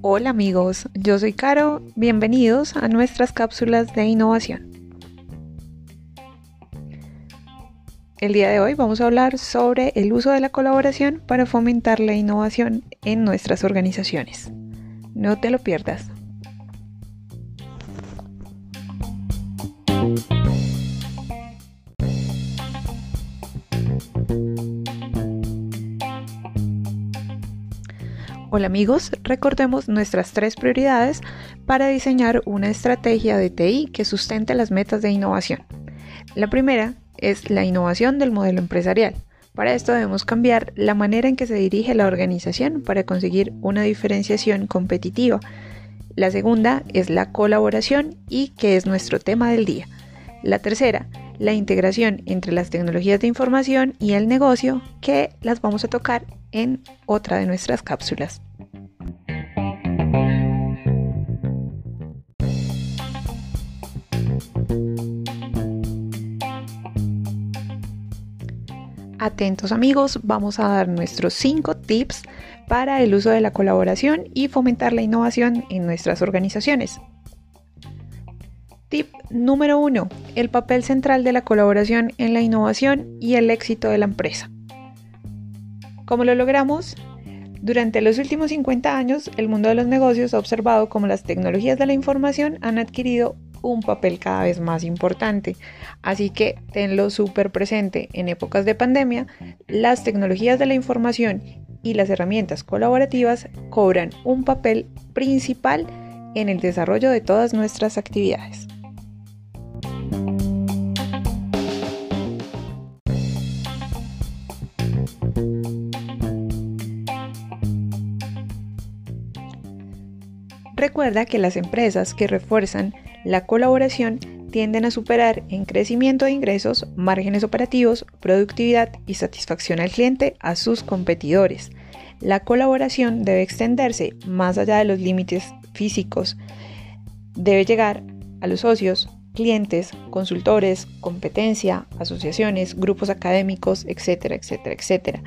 Hola amigos, yo soy Caro, bienvenidos a nuestras cápsulas de innovación. El día de hoy vamos a hablar sobre el uso de la colaboración para fomentar la innovación en nuestras organizaciones. No te lo pierdas. Hola amigos, recordemos nuestras tres prioridades para diseñar una estrategia de TI que sustente las metas de innovación. La primera es la innovación del modelo empresarial. Para esto debemos cambiar la manera en que se dirige la organización para conseguir una diferenciación competitiva. La segunda es la colaboración y que es nuestro tema del día. La tercera, la integración entre las tecnologías de información y el negocio que las vamos a tocar en otra de nuestras cápsulas. Atentos amigos, vamos a dar nuestros 5 tips para el uso de la colaboración y fomentar la innovación en nuestras organizaciones. Número 1. El papel central de la colaboración en la innovación y el éxito de la empresa. ¿Cómo lo logramos? Durante los últimos 50 años, el mundo de los negocios ha observado cómo las tecnologías de la información han adquirido un papel cada vez más importante. Así que tenlo súper presente. En épocas de pandemia, las tecnologías de la información y las herramientas colaborativas cobran un papel principal en el desarrollo de todas nuestras actividades. Recuerda que las empresas que refuerzan la colaboración tienden a superar en crecimiento de ingresos, márgenes operativos, productividad y satisfacción al cliente a sus competidores. La colaboración debe extenderse más allá de los límites físicos. Debe llegar a los socios, clientes, consultores, competencia, asociaciones, grupos académicos, etcétera, etcétera, etcétera.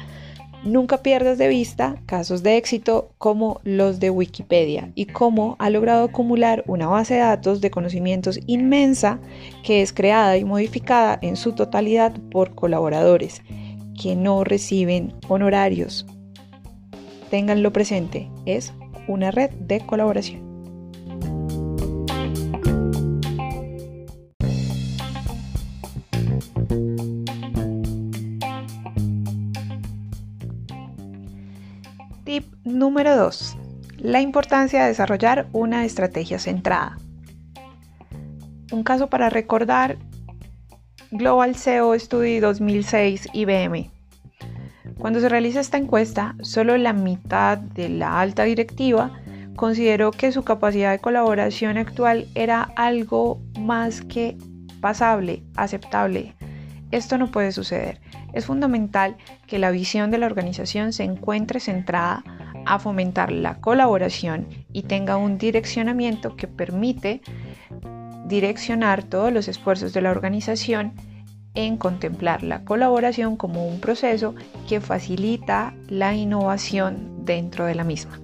Nunca pierdas de vista casos de éxito como los de Wikipedia y cómo ha logrado acumular una base de datos de conocimientos inmensa que es creada y modificada en su totalidad por colaboradores que no reciben honorarios. Ténganlo presente, es una red de colaboración. Tip número 2. La importancia de desarrollar una estrategia centrada. Un caso para recordar, Global SEO Study 2006 IBM. Cuando se realiza esta encuesta, solo la mitad de la alta directiva consideró que su capacidad de colaboración actual era algo más que pasable, aceptable. Esto no puede suceder. Es fundamental que la visión de la organización se encuentre centrada a fomentar la colaboración y tenga un direccionamiento que permite direccionar todos los esfuerzos de la organización en contemplar la colaboración como un proceso que facilita la innovación dentro de la misma.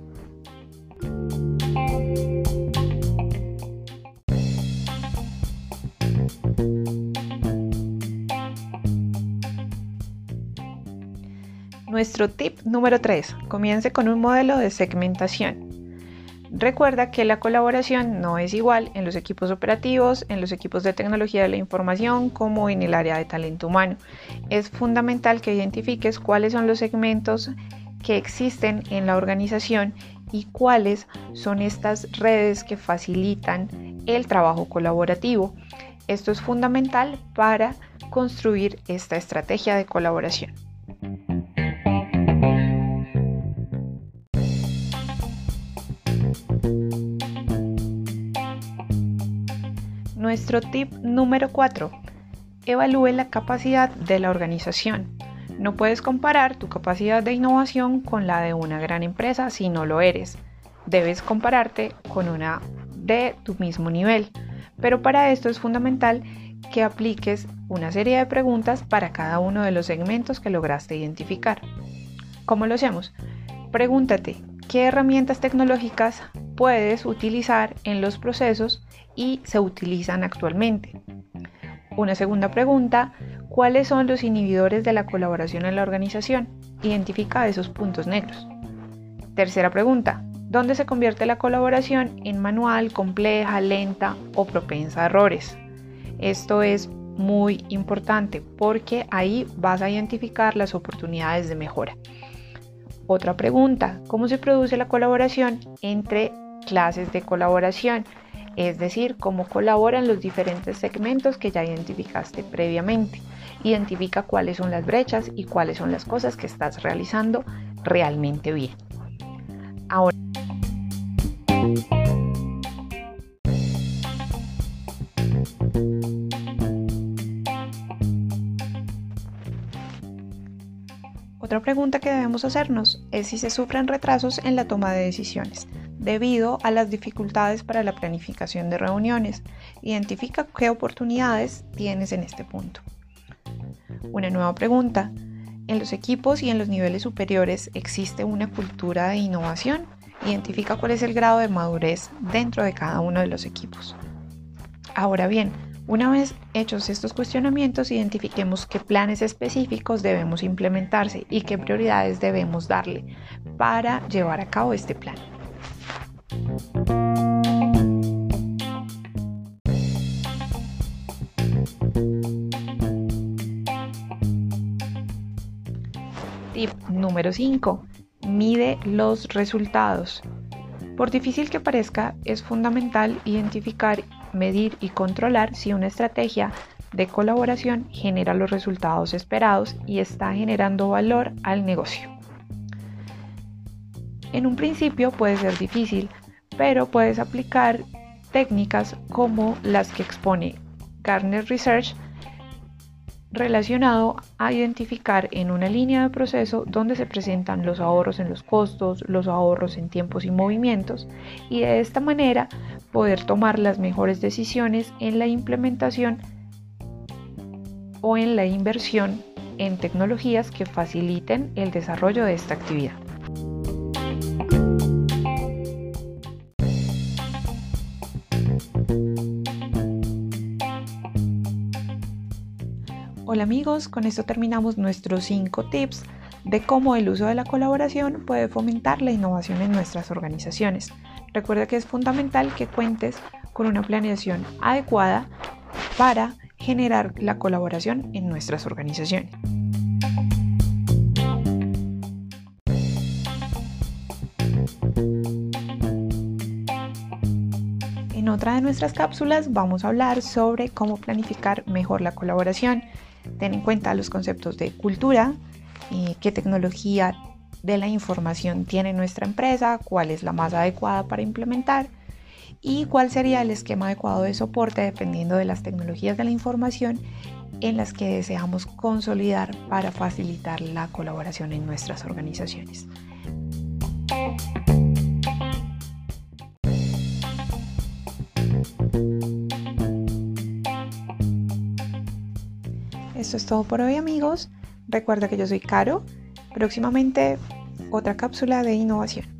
Nuestro tip número 3. Comience con un modelo de segmentación. Recuerda que la colaboración no es igual en los equipos operativos, en los equipos de tecnología de la información como en el área de talento humano. Es fundamental que identifiques cuáles son los segmentos que existen en la organización y cuáles son estas redes que facilitan el trabajo colaborativo. Esto es fundamental para construir esta estrategia de colaboración. Nuestro tip número 4. Evalúe la capacidad de la organización. No puedes comparar tu capacidad de innovación con la de una gran empresa si no lo eres. Debes compararte con una de tu mismo nivel. Pero para esto es fundamental que apliques una serie de preguntas para cada uno de los segmentos que lograste identificar. ¿Cómo lo hacemos? Pregúntate, ¿qué herramientas tecnológicas puedes utilizar en los procesos y se utilizan actualmente? Una segunda pregunta, ¿cuáles son los inhibidores de la colaboración en la organización? Identifica esos puntos negros. Tercera pregunta, ¿dónde se convierte la colaboración en manual, compleja, lenta o propensa a errores? Esto es muy importante porque ahí vas a identificar las oportunidades de mejora. Otra pregunta, ¿cómo se produce la colaboración entre clases de colaboración? Es decir, cómo colaboran los diferentes segmentos que ya identificaste previamente. Identifica cuáles son las brechas y cuáles son las cosas que estás realizando realmente bien. Ahora, Otra pregunta que debemos hacernos es si se sufren retrasos en la toma de decisiones debido a las dificultades para la planificación de reuniones. Identifica qué oportunidades tienes en este punto. Una nueva pregunta. ¿En los equipos y en los niveles superiores existe una cultura de innovación? Identifica cuál es el grado de madurez dentro de cada uno de los equipos. Ahora bien, una vez hechos estos cuestionamientos, identifiquemos qué planes específicos debemos implementarse y qué prioridades debemos darle para llevar a cabo este plan. Tip número 5. Mide los resultados. Por difícil que parezca, es fundamental identificar medir y controlar si una estrategia de colaboración genera los resultados esperados y está generando valor al negocio. En un principio puede ser difícil, pero puedes aplicar técnicas como las que expone Gartner Research relacionado a identificar en una línea de proceso donde se presentan los ahorros en los costos, los ahorros en tiempos y movimientos y de esta manera poder tomar las mejores decisiones en la implementación o en la inversión en tecnologías que faciliten el desarrollo de esta actividad. Hola amigos, con esto terminamos nuestros 5 tips de cómo el uso de la colaboración puede fomentar la innovación en nuestras organizaciones. Recuerda que es fundamental que cuentes con una planeación adecuada para generar la colaboración en nuestras organizaciones. En otra de nuestras cápsulas vamos a hablar sobre cómo planificar mejor la colaboración. Ten en cuenta los conceptos de cultura, qué tecnología de la información tiene nuestra empresa, cuál es la más adecuada para implementar y cuál sería el esquema adecuado de soporte dependiendo de las tecnologías de la información en las que deseamos consolidar para facilitar la colaboración en nuestras organizaciones. Esto es todo por hoy amigos. Recuerda que yo soy Caro. Próximamente otra cápsula de innovación.